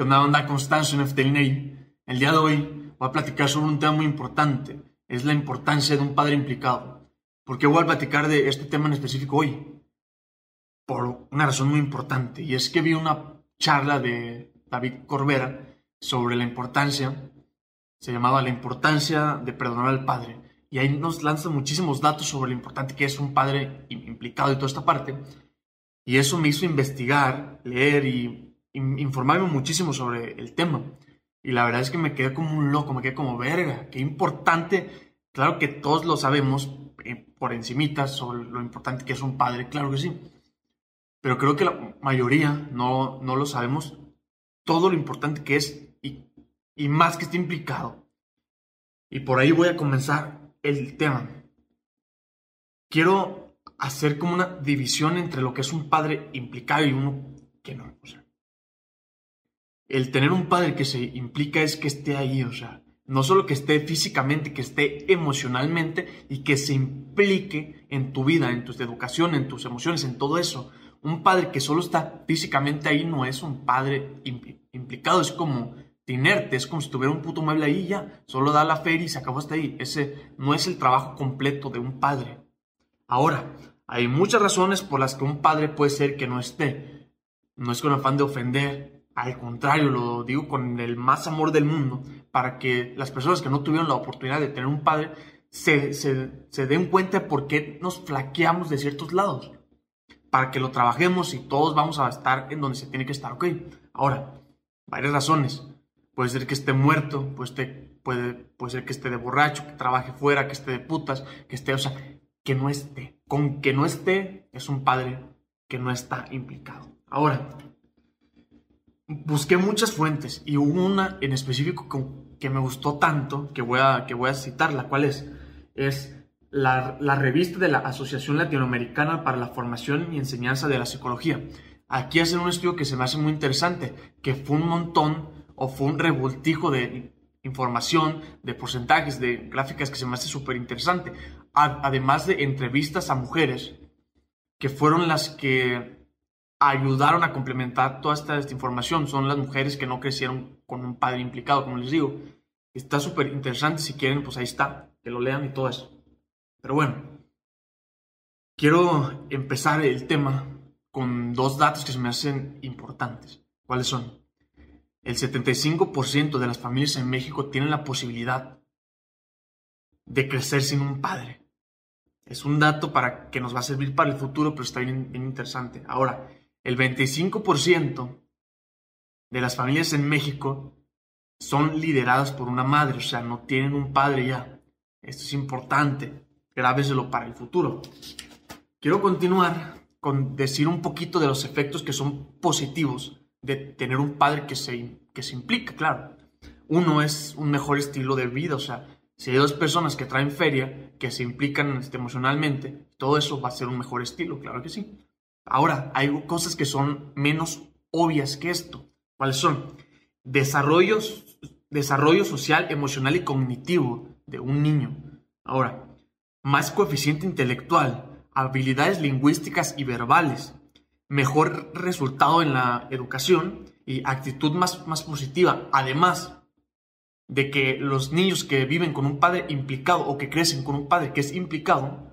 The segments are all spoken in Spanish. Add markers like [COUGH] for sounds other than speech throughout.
¿Qué onda, onda? ¿Cómo están? Soy El día de hoy voy a platicar sobre un tema muy importante. Es la importancia de un padre implicado. ¿Por qué voy a platicar de este tema en específico hoy? Por una razón muy importante. Y es que vi una charla de David Corbera sobre la importancia, se llamaba La importancia de perdonar al padre. Y ahí nos lanza muchísimos datos sobre lo importante que es un padre implicado y toda esta parte. Y eso me hizo investigar, leer y informarme muchísimo sobre el tema. Y la verdad es que me quedé como un loco, me quedé como verga, qué importante. Claro que todos lo sabemos eh, por encimita sobre lo importante que es un padre, claro que sí. Pero creo que la mayoría no, no lo sabemos todo lo importante que es y, y más que esté implicado. Y por ahí voy a comenzar el tema. Quiero hacer como una división entre lo que es un padre implicado y uno que no. O sea, el tener un padre que se implica es que esté ahí, o sea, no solo que esté físicamente, que esté emocionalmente y que se implique en tu vida, en tu educación, en tus emociones, en todo eso. Un padre que solo está físicamente ahí no es un padre implicado, es como inerte, es como si tuviera un puto mueble ahí ya, solo da la feria y se acabó hasta ahí. Ese no es el trabajo completo de un padre. Ahora, hay muchas razones por las que un padre puede ser que no esté. No es con afán de ofender, al contrario, lo digo con el más amor del mundo, para que las personas que no tuvieron la oportunidad de tener un padre se, se, den cuenta de por qué nos flaqueamos de ciertos lados. Para que lo trabajemos y todos vamos a estar en donde se tiene que estar, ¿ok? Ahora, varias razones. Puede ser que esté muerto, puede, puede, puede ser que esté de borracho, que trabaje fuera, que esté de putas, que esté, o sea, que no esté. Con que no esté es un padre que no está implicado. Ahora, busqué muchas fuentes y hubo una en específico que me gustó tanto que voy a, que voy a citar, la cual es, es la, la, revista de la Asociación Latinoamericana para la Formación y Enseñanza de la Psicología. Aquí hacen un estudio que se me hace muy interesante, que fue un montón o fue un revoltijo de información, de porcentajes, de gráficas que se me hace súper interesante. Además de entrevistas a mujeres que fueron las que ayudaron a complementar toda esta, información son las mujeres que no crecieron con un padre implicado, como les digo. Está súper interesante, si quieren, pues ahí está, que lo lean y todo eso. Pero bueno, quiero empezar el tema con dos datos que se me hacen importantes. ¿Cuáles son? El 75% de las familias en México tienen la posibilidad de crecer sin un padre. Es un dato para que nos va a servir para el futuro, pero está bien interesante. Ahora, el 25% de las familias en México son lideradas por una madre, o sea, no tienen un padre ya. Esto es importante, grábeselo para el futuro. Quiero continuar con decir un poquito de los efectos que son positivos de tener un padre que se, que se implica, claro. Uno es un mejor estilo de vida, o sea, si hay dos personas que traen feria, que se implican emocionalmente, todo eso va a ser un mejor estilo, claro que sí. Ahora, hay cosas que son menos obvias que esto. ¿Cuáles son? Desarrollos, desarrollo social, emocional y cognitivo de un niño. Ahora, más coeficiente intelectual, habilidades lingüísticas y verbales, mejor resultado en la educación y actitud más, más positiva. Además de que los niños que viven con un padre implicado o que crecen con un padre que es implicado,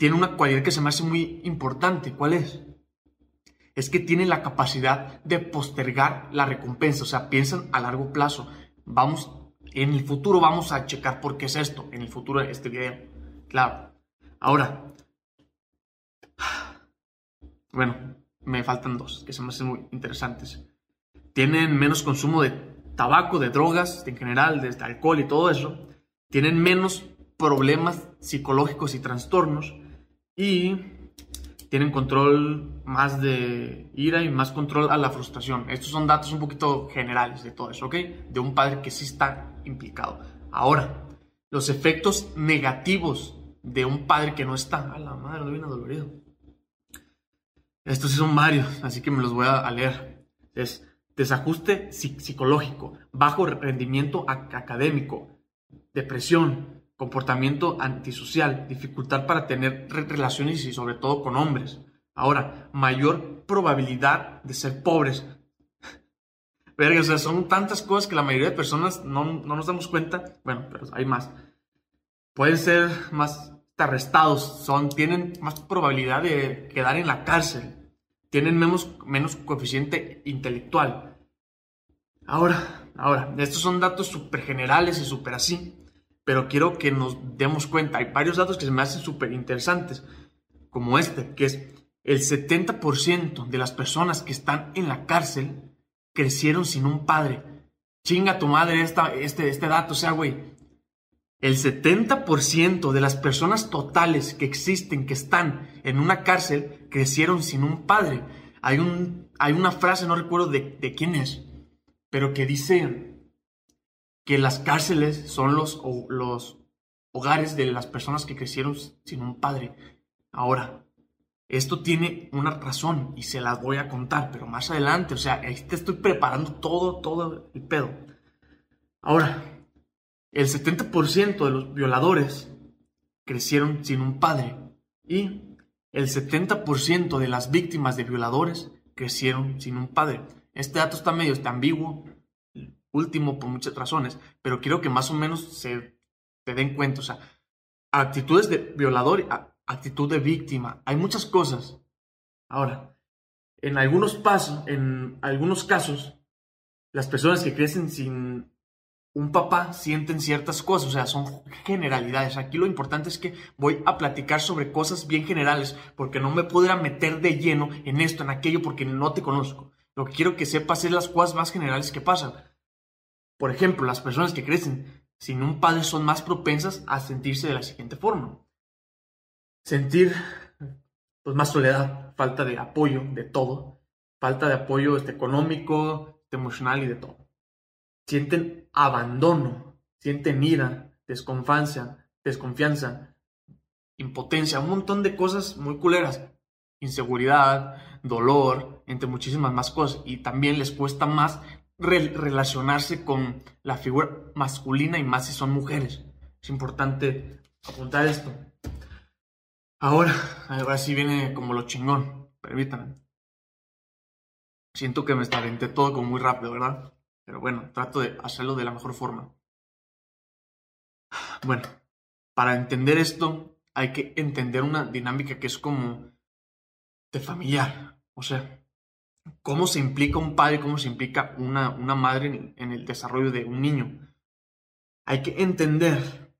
tiene una cualidad que se me hace muy importante. ¿Cuál es? Es que tiene la capacidad de postergar la recompensa, o sea, piensan a largo plazo. Vamos, en el futuro vamos a checar por qué es esto, en el futuro este video. Claro. Ahora, bueno, me faltan dos que se me hacen muy interesantes. Tienen menos consumo de tabaco, de drogas en general, de alcohol y todo eso. Tienen menos problemas psicológicos y trastornos y tienen control más de ira y más control a la frustración. Estos son datos un poquito generales de todo eso, ¿ok? De un padre que sí está implicado. Ahora, los efectos negativos de un padre que no está. A la madre, no viene dolorido. Estos sí son varios, así que me los voy a leer. Es desajuste psicológico, bajo rendimiento académico, depresión, comportamiento antisocial, dificultad para tener relaciones y sobre todo con hombres. Ahora, mayor probabilidad de ser pobres. [LAUGHS] Verga, o sea, son tantas cosas que la mayoría de personas no, no nos damos cuenta. Bueno, pero hay más. Pueden ser más arrestados, son, tienen más probabilidad de quedar en la cárcel, tienen menos, menos coeficiente intelectual. Ahora, ahora, estos son datos súper generales y súper así, pero quiero que nos demos cuenta. Hay varios datos que se me hacen súper interesantes, como este, que es el 70% de las personas que están en la cárcel crecieron sin un padre. Chinga tu madre esta, este, este dato, o sea, güey. El 70% de las personas totales que existen, que están en una cárcel, crecieron sin un padre. Hay, un, hay una frase, no recuerdo de, de quién es, pero que dice que las cárceles son los, los hogares de las personas que crecieron sin un padre. Ahora, esto tiene una razón y se las voy a contar, pero más adelante, o sea, ahí te estoy preparando todo, todo el pedo. Ahora, el 70% de los violadores crecieron sin un padre y el 70% de las víctimas de violadores crecieron sin un padre. Este dato está medio está ambiguo, último por muchas razones, pero quiero que más o menos se, te den cuenta. O sea, actitudes de violador, actitud de víctima. Hay muchas cosas. Ahora, en algunos pasos, en algunos casos, las personas que crecen sin un papá sienten ciertas cosas, o sea, son generalidades. Aquí lo importante es que voy a platicar sobre cosas bien generales, porque no me puedo meter de lleno en esto, en aquello, porque no te conozco. Lo que quiero que sepas es las cosas más generales que pasan. Por ejemplo, las personas que crecen sin un padre son más propensas a sentirse de la siguiente forma. Sentir pues más soledad, falta de apoyo de todo, falta de apoyo este, económico, este, emocional y de todo. Sienten abandono, sienten ira, desconfianza, desconfianza, impotencia, un montón de cosas muy culeras, inseguridad, dolor, entre muchísimas más cosas. Y también les cuesta más relacionarse con la figura masculina y más si son mujeres. Es importante apuntar esto. Ahora, ahora sí viene como lo chingón. Permítanme. Siento que me estalenté todo como muy rápido, ¿verdad? Pero bueno, trato de hacerlo de la mejor forma. Bueno, para entender esto hay que entender una dinámica que es como de familiar. O sea, cómo se implica un padre, cómo se implica una, una madre en el desarrollo de un niño. Hay que entender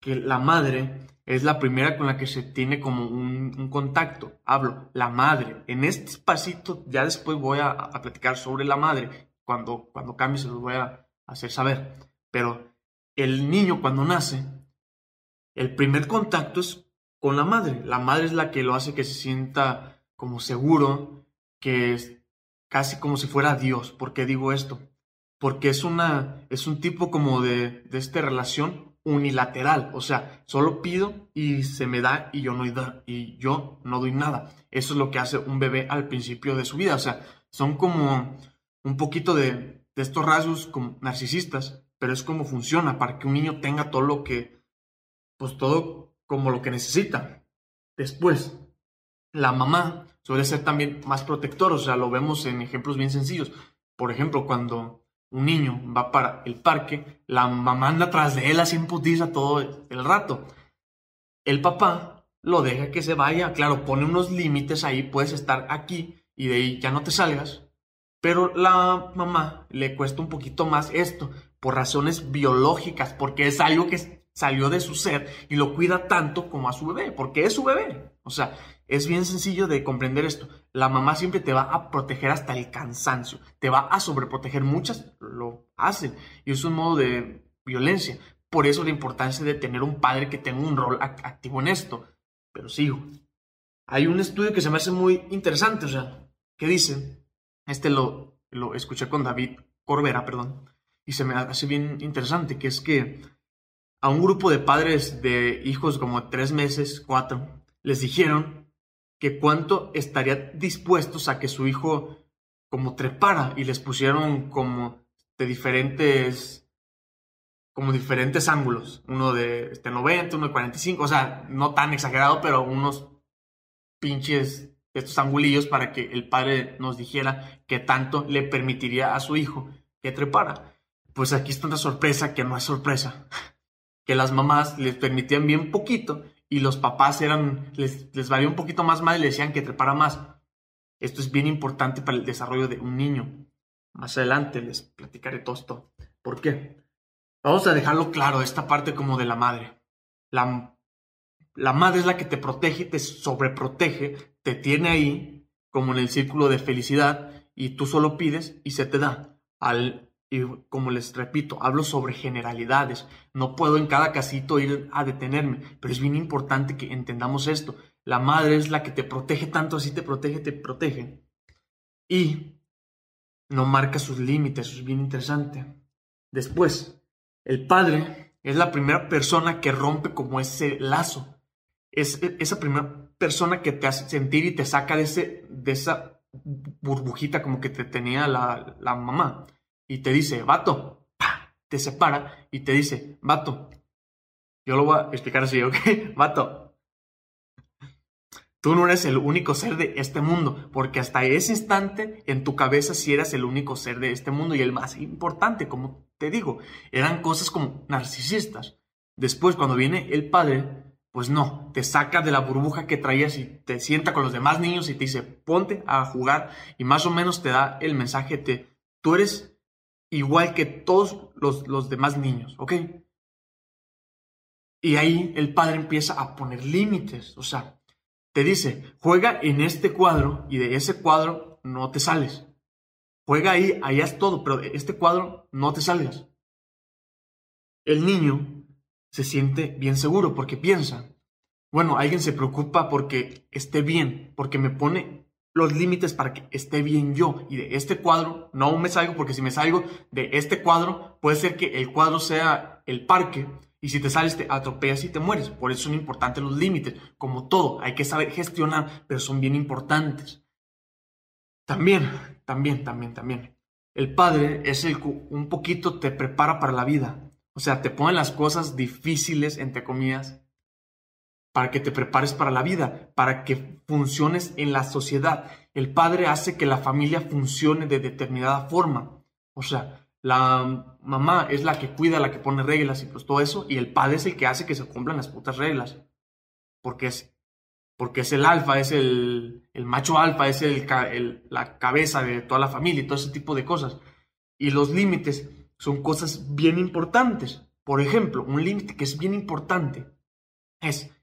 que la madre es la primera con la que se tiene como un, contacto. Hablo, la madre. En este espacito ya después voy a, platicar sobre la madre. Cuando, cuando cambie se los voy a hacer saber. Pero el niño cuando nace, el primer contacto es con la madre. La madre es la que lo hace que se sienta como seguro, que casi como si fuera Dios. ¿Por qué digo esto? Porque es, una, es un tipo como de, de esta relación unilateral, o sea, solo pido y se me da y yo no doy, y yo no doy nada. Eso es lo que hace un bebé al principio de su vida, o sea, son como un poquito de, de estos rasgos como narcisistas, pero es como funciona para que un niño tenga todo lo que, pues todo como lo que necesita. Después, la mamá suele ser también más protector, o sea, lo vemos en ejemplos bien sencillos. Por ejemplo, cuando un niño va para el parque, la mamá anda tras de él así en putiza todo el rato. El papá lo deja que se vaya, claro, pone unos límites ahí, puedes estar aquí y de ahí ya no te salgas. Pero la mamá le cuesta un poquito más esto, por razones biológicas, porque es algo que salió de su ser y lo cuida tanto como a su bebé, porque es su bebé. O sea, es bien sencillo de comprender esto. La mamá siempre te va a proteger hasta el cansancio, te va a sobreproteger. Muchas lo hacen y es un modo de violencia. Por eso la importancia de tener un padre que tenga un rol activo en esto. Pero sigo. Hay un estudio que se me hace muy interesante, o sea, que dice, este lo, lo escuché con David Corbera, perdón, y se me hace bien interesante, que es que a un grupo de padres de hijos como tres meses, cuatro, les dijeron que cuánto estarían dispuestos a que su hijo como trepara y les pusieron como de diferentes como diferentes ángulos, uno de este 90, uno de 45, o sea, no tan exagerado, pero unos pinches estos angulillos para que el padre nos dijera que tanto le permitiría a su hijo que trepara. Pues aquí está una sorpresa que no es sorpresa. [LAUGHS] Que las mamás les permitían bien poquito y los papás eran, les, les valía un poquito más mal y le decían que trepara más. Esto es bien importante para el desarrollo de un niño. Más adelante les platicaré todo esto. ¿Por qué? Vamos a dejarlo claro, esta parte como de la madre. La, la madre es la que te protege, te sobreprotege, te tiene ahí como en el círculo de felicidad y tú solo pides y se te da. Al, y como les repito, hablo sobre generalidades. No puedo en cada casito ir a detenerme, pero es bien importante que entendamos esto. La madre es la que te protege tanto, así te protege, te protege. Y no marca sus límites, es bien interesante. Después, el padre es la primera persona que rompe como ese lazo. Es esa primera persona que te hace sentir y te saca de, ese, de esa burbujita como que te tenía la, la mamá. Y te dice, vato, te separa y te dice, vato. Yo lo voy a explicar así, ¿ok? [LAUGHS] Vato, Tú no eres el único ser de este mundo, porque hasta ese instante en tu cabeza sí eras el único ser de este mundo y el más importante, como te digo, eran cosas como narcisistas. Después, cuando viene el padre, pues no, te saca de la burbuja que traías y te sienta con los demás niños y te dice, ponte a jugar y más o menos te da el mensaje de, tú eres igual que todos los, los demás niños, ¿ok? Y ahí el padre empieza a poner límites, o sea, te dice, juega en este cuadro y de ese cuadro no te sales. Juega ahí, ahí es todo, pero de este cuadro no te salgas. El niño se siente bien seguro porque piensa, bueno, alguien se preocupa porque esté bien, porque me pone los límites para que esté bien yo. Y de este cuadro no me salgo porque si me salgo de este cuadro, puede ser que el cuadro sea el parque y si te sales, te atropellas y te mueres. Por eso son importantes los límites. Como todo, hay que saber gestionar, pero son bien importantes. También, también, también, también. El padre es el que un poquito te prepara para la vida. O sea, te pone las cosas difíciles, entre comillas, para que te prepares para la vida, para que funciones en la sociedad. El padre hace que la familia funcione de determinada forma. O sea, la mamá es la que cuida, la que pone reglas y pues todo eso, y el padre es el que hace que se cumplan las putas reglas. Porque es, porque es el alfa, es el, macho alfa, es el, la cabeza de toda la familia y todo ese tipo de cosas. Y los límites son cosas bien importantes. Por ejemplo, un límite que es bien importante es,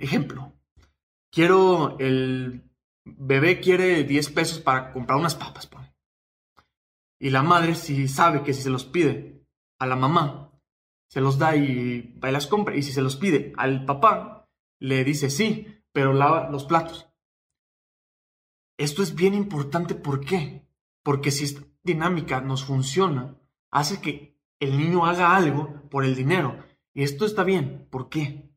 ejemplo, quiero, el bebé quiere 10 pesos para comprar unas papas, y la madre, si sabe que si se los pide a la mamá, se los da y y las compra. Y si se los pide al papá, le dice sí, pero lava los platos. Esto es bien importante, ¿por qué? Porque si esta dinámica nos funciona, hace que el niño haga algo por el dinero. Y esto está bien, ¿por qué?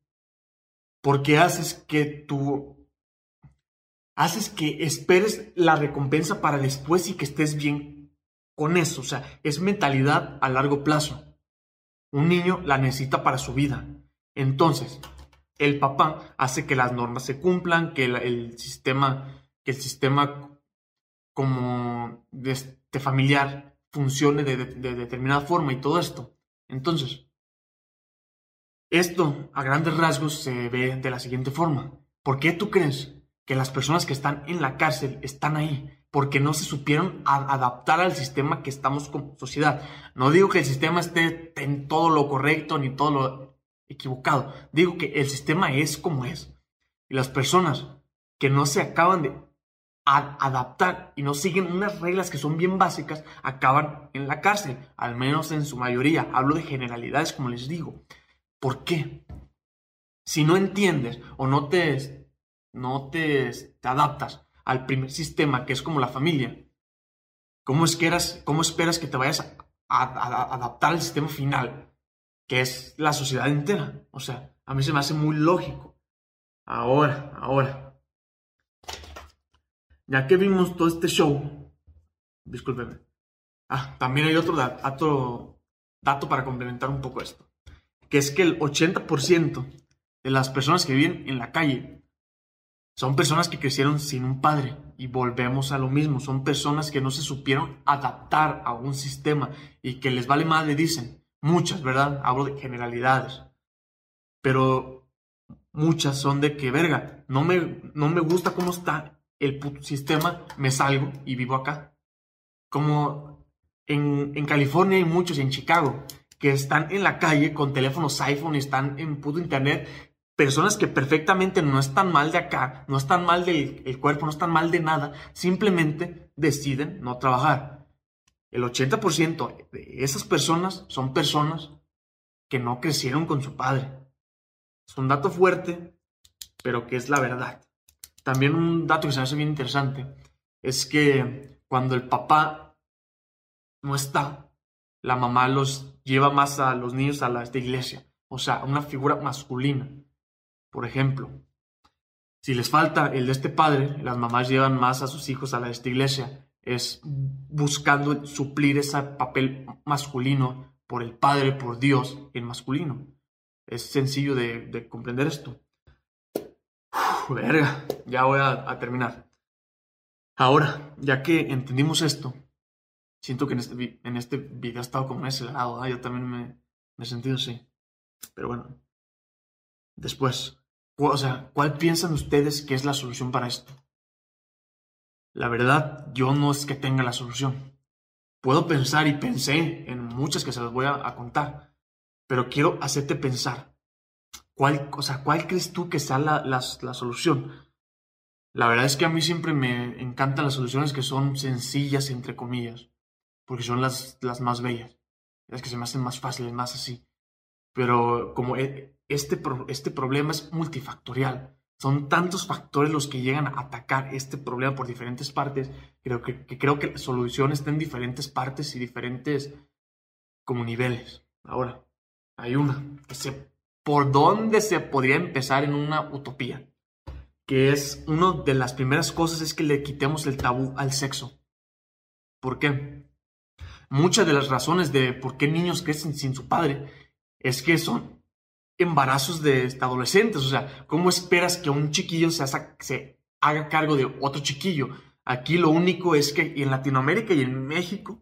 Porque haces que tú haces que esperes la recompensa para después y que estés bien con eso, o sea, es mentalidad a largo plazo. Un niño la necesita para su vida. Entonces, el papá hace que las normas se cumplan, que el, sistema, que el sistema como de este familiar funcione de, de determinada forma y todo esto. Entonces, esto a grandes rasgos se ve de la siguiente forma. ¿Por qué tú crees que las personas que están en la cárcel están ahí? porque no se supieron adaptar al sistema que estamos como sociedad. No digo que el sistema esté en todo lo correcto ni todo lo equivocado. Digo que el sistema es como es. Y las personas que no se acaban de adaptar y no siguen unas reglas que son bien básicas, acaban en la cárcel, al menos en su mayoría. Hablo de generalidades, como les digo. ¿Por qué? Si no entiendes o no te, no te, adaptas al primer sistema, que es como la familia, ¿cómo, es que eras, cómo esperas que te vayas a, adaptar al sistema final, que es la sociedad entera? O sea, a mí se me hace muy lógico. Ahora, ahora. Ya que vimos todo este show, discúlpeme. Ah, también hay otro dato para complementar un poco esto, que es que el 80% de las personas que viven en la calle Son personas que crecieron sin un padre y volvemos a lo mismo. Son personas que no se supieron adaptar a un sistema y que les vale le dicen. Muchas, ¿verdad? Hablo de generalidades. Pero muchas son de que, verga, no me, no me gusta cómo está el sistema, me salgo y vivo acá. Como en, en California hay muchos, en Chicago, que están en la calle con teléfonos iPhone están en puto internet personas que perfectamente no están mal de acá, no están mal del cuerpo, no están mal de nada, simplemente deciden no trabajar. El 80% de esas personas son personas que no crecieron con su padre. Es un dato fuerte, pero que es la verdad. También un dato que se hace bien interesante es que cuando el papá no está, la mamá los lleva más a los niños a la iglesia, o sea, una figura masculina. Por ejemplo, si les falta el de este padre, las mamás llevan más a sus hijos a la esta iglesia, es buscando suplir ese papel masculino por el padre, por Dios, en masculino. Es sencillo de, comprender esto. verga, ya voy a, terminar. Ahora, ya que entendimos esto, siento que en este, en este video ha estado como acelerado, yo también me, me he sentido así. Pero bueno, después, o sea, ¿cuál piensan ustedes que es la solución para esto? La verdad, yo no es que tenga la solución. Puedo pensar y pensé en muchas que se las voy a, contar, pero quiero hacerte pensar. ¿Cuál, o sea, ¿cuál crees tú que sea la, la, solución? La verdad es que a mí siempre me encantan las soluciones que son sencillas, entre comillas, porque son las, las más bellas, las que se me hacen más fáciles, más así. Pero como este, este problema es multifactorial. Son tantos factores los que llegan a atacar este problema por diferentes partes. Creo que, creo que la solución está en diferentes partes y diferentes como niveles. Ahora, hay una que sé por dónde se podría empezar en una utopía. Que es una de las primeras cosas es que le quitemos el tabú al sexo. ¿Por qué? Muchas de las razones de por qué niños crecen sin su padre es que son embarazos de adolescentes. O sea, ¿cómo esperas que un chiquillo se, haga cargo de otro chiquillo? Aquí lo único es que en Latinoamérica y en México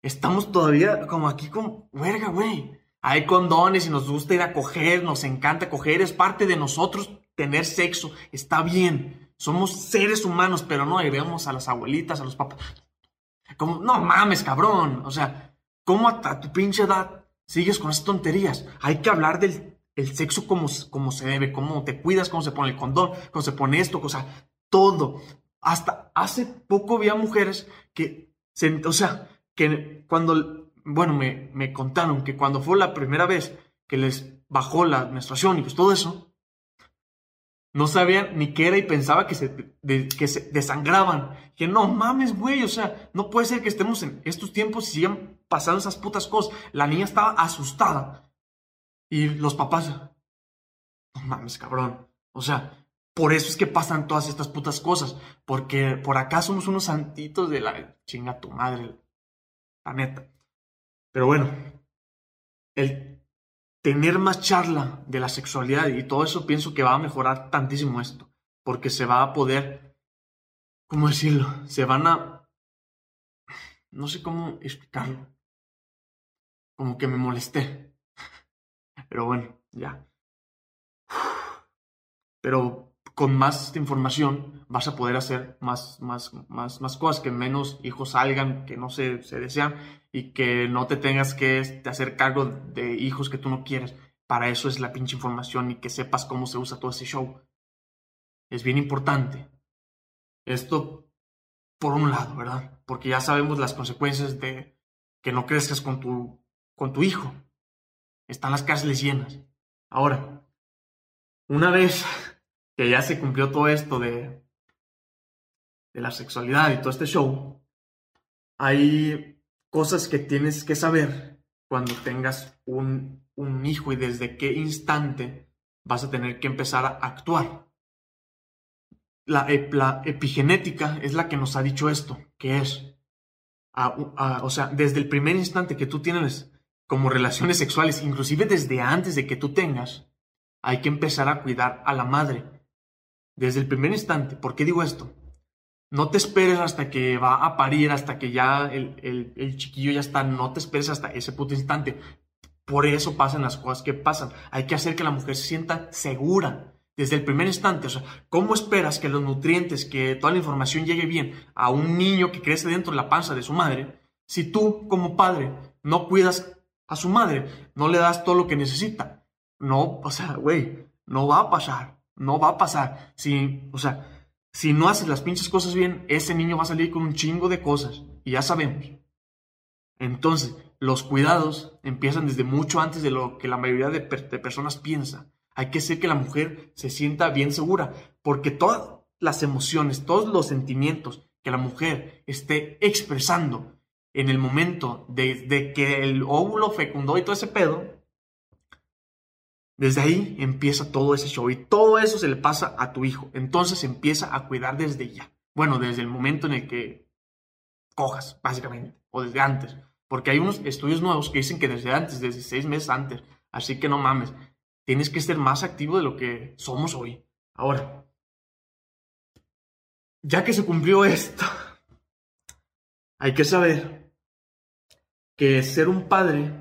estamos todavía como aquí como, verga, güey. Hay condones y nos gusta ir a coger, nos encanta coger, es parte de nosotros tener sexo, está bien. Somos seres humanos, pero no vemos a las abuelitas, a los papás. Como, no mames, cabrón. O sea, ¿cómo a tu pinche edad sigues con esas tonterías. Hay que hablar del sexo como, como se debe, cómo te cuidas, cómo se pone el condón, cómo se pone esto, cosa, todo. Hasta hace poco había mujeres que, o sea, que cuando, bueno, me, me contaron que cuando fue la primera vez que les bajó la menstruación y pues todo eso, no sabían ni qué era y pensaba que se, que se desangraban. Que no mames, güey, o sea, no puede ser que estemos en estos tiempos y sigan pasando esas putas cosas. La niña estaba asustada. Y los papás, no mames, cabrón. O sea, por eso es que pasan todas estas putas cosas. Porque por acá somos unos santitos de la chinga tu madre. La neta. Pero bueno, el tener más charla de la sexualidad y todo eso pienso que va a mejorar tantísimo esto, porque se va a poder, ¿cómo decirlo? Se van a, no sé cómo explicarlo, como que me molesté, [LAUGHS] pero bueno, ya. Pero con más información vas a poder hacer más, más, más, más cosas, que menos hijos salgan, que no se, se desean y que no te tengas que este, hacer cargo de hijos que tú no quieres. Para eso es la pinche información y que sepas cómo se usa todo ese show. Es bien importante. Esto por un lado, ¿verdad? Porque ya sabemos las consecuencias de que no crezcas con tu, con tu hijo. Están las cárceles llenas. Ahora, una vez que ya se cumplió todo esto de, de la sexualidad y todo este show, hay cosas que tienes que saber cuando tengas un, un hijo y desde qué instante vas a tener que empezar a actuar. La, la, epigenética es la que nos ha dicho esto, que es, o sea, desde el primer instante que tú tienes como relaciones sexuales, inclusive desde antes de que tú tengas, hay que empezar a cuidar a la madre desde el primer instante. ¿Por qué digo esto? No te esperes hasta que va a parir, hasta que ya el, el, chiquillo ya está. No te esperes hasta ese puto instante. Por eso pasan las cosas que pasan. Hay que hacer que la mujer se sienta segura desde el primer instante. O sea, ¿cómo esperas que los nutrientes, que toda la información llegue bien a un niño que crece dentro de la panza de su madre, si tú como padre no cuidas a su madre, no le das todo lo que necesita? No, o sea, güey, no va a pasar, no va a pasar. Si, o sea, si no haces las pinches cosas bien, ese niño va a salir con un chingo de cosas, y ya sabemos. Entonces, los cuidados empiezan desde mucho antes de lo que la mayoría de, de personas piensa. Hay que hacer que la mujer se sienta bien segura, porque todas las emociones, todos los sentimientos que la mujer esté expresando en el momento de, que el óvulo fecundó y todo ese pedo, desde ahí empieza todo ese show y todo eso se le pasa a tu hijo. Entonces empieza a cuidar desde ya. Bueno, desde el momento en el que cojas, básicamente, o desde antes. Porque hay unos estudios nuevos que dicen que desde antes, desde seis meses antes. Así que no mames tienes que ser más activo de lo que somos hoy. Ahora, ya que se cumplió esto, [LAUGHS] hay que saber que ser un padre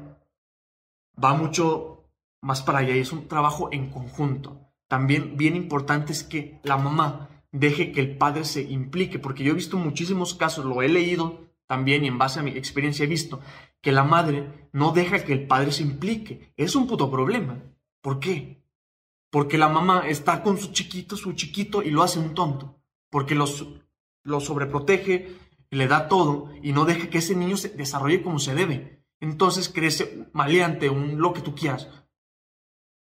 va mucho más para allá y es un trabajo en conjunto. También bien importante es que la mamá deje que el padre se implique, porque yo he visto muchísimos casos, lo he leído también y en base a mi experiencia he visto que la madre no deja que el padre se implique. Es un puto problema. ¿Por qué? Porque la mamá está con su chiquito, su chiquito, y lo hace un tonto. Porque los, lo sobreprotege, le da todo y no deja que ese niño se desarrolle como se debe. Entonces crece maleante, un lo que tú quieras.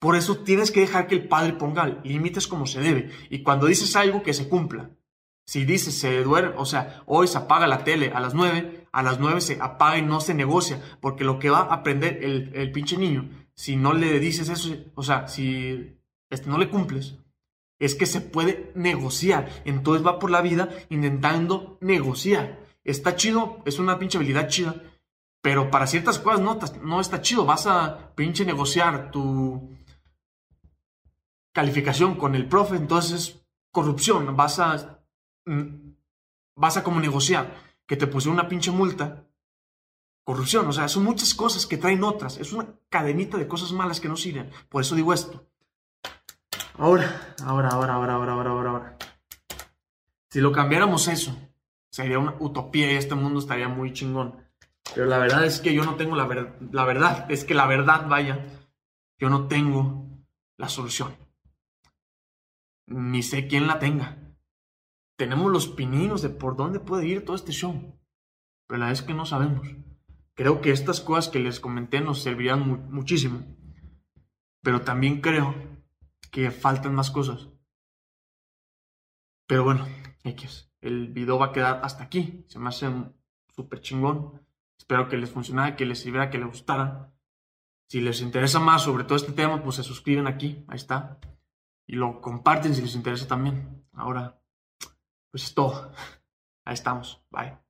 Por eso tienes que dejar que el padre ponga límites como se debe. Y cuando dices algo, que se cumpla. Si dices se duerme, o sea, hoy se apaga la tele a las nueve, a las nueve se apaga y no se negocia. Porque lo que va a aprender el, el pinche niño si no le dices eso, o sea, si este, no le cumples, es que se puede negociar. Entonces va por la vida intentando negociar. Está chido, es una pinche habilidad chida, pero para ciertas cosas no, no está chido. Vas a pinche negociar tu calificación con el profe, entonces corrupción. Vas a, mm, vas a como negociar que te pusieron una pinche multa corrupción. O sea, son muchas cosas que traen otras. Es una cadenita de cosas malas que no sirven. Por eso digo esto. Ahora, ahora, ahora, ahora, ahora, ahora, ahora, ahora. Si lo cambiáramos eso, sería una utopía y este mundo estaría muy chingón. Pero la verdad es que yo no tengo la, verdad. la verdad. Es que la verdad, vaya, yo no tengo la solución. Ni sé quién la tenga. Tenemos los pininos de por dónde puede ir todo este show. Pero la es que no sabemos. Creo que estas cosas que les comenté nos servirían muchísimo. Pero también creo que faltan más cosas. Pero bueno, X. El video va a quedar hasta aquí. Se me hace súper chingón. Espero que les funcionara, que les sirviera, que les gustara. Si les interesa más sobre todo este tema, pues se suscriben aquí. Ahí está. Y lo comparten si les interesa también. Ahora, pues es todo. [LAUGHS] Ahí estamos. Bye.